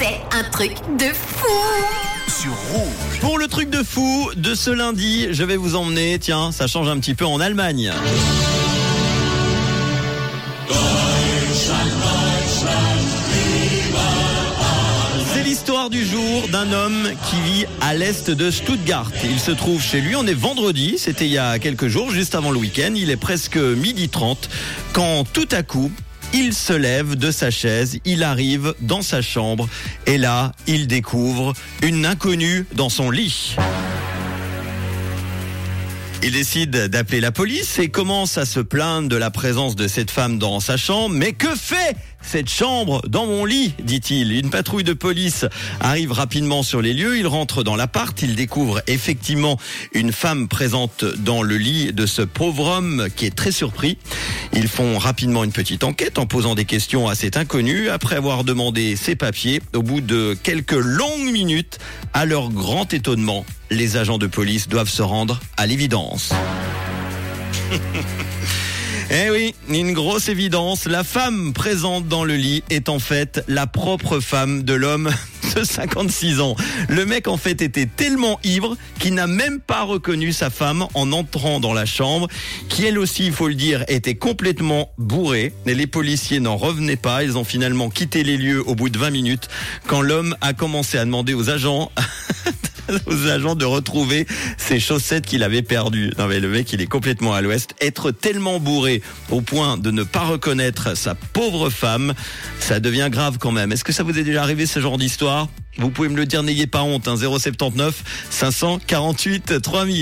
C'est un truc de fou sur Rouge. Pour le truc de fou de ce lundi, je vais vous emmener, tiens, ça change un petit peu en Allemagne. C'est l'histoire du jour d'un homme qui vit à l'est de Stuttgart. Il se trouve chez lui, on est vendredi, c'était il y a quelques jours, juste avant le week-end, il est presque midi 30, quand tout à coup, il se lève de sa chaise, il arrive dans sa chambre et là, il découvre une inconnue dans son lit. Il décide d'appeler la police et commence à se plaindre de la présence de cette femme dans sa chambre. Mais que fait cette chambre dans mon lit dit-il. Une patrouille de police arrive rapidement sur les lieux. Il rentre dans l'appart. Il découvre effectivement une femme présente dans le lit de ce pauvre homme qui est très surpris. Ils font rapidement une petite enquête en posant des questions à cet inconnu. Après avoir demandé ses papiers, au bout de quelques longues minutes, à leur grand étonnement, les agents de police doivent se rendre à l'évidence. Eh oui, une grosse évidence. La femme présente dans le lit est en fait la propre femme de l'homme de 56 ans. Le mec en fait était tellement ivre qu'il n'a même pas reconnu sa femme en entrant dans la chambre, qui elle aussi, il faut le dire, était complètement bourrée. Et les policiers n'en revenaient pas. Ils ont finalement quitté les lieux au bout de 20 minutes quand l'homme a commencé à demander aux agents aux agents de retrouver ses chaussettes qu'il avait perdues. Non mais le mec, il est complètement à l'ouest. Être tellement bourré au point de ne pas reconnaître sa pauvre femme, ça devient grave quand même. Est-ce que ça vous est déjà arrivé ce genre d'histoire? Vous pouvez me le dire, n'ayez pas honte. Hein, 079 548 3000.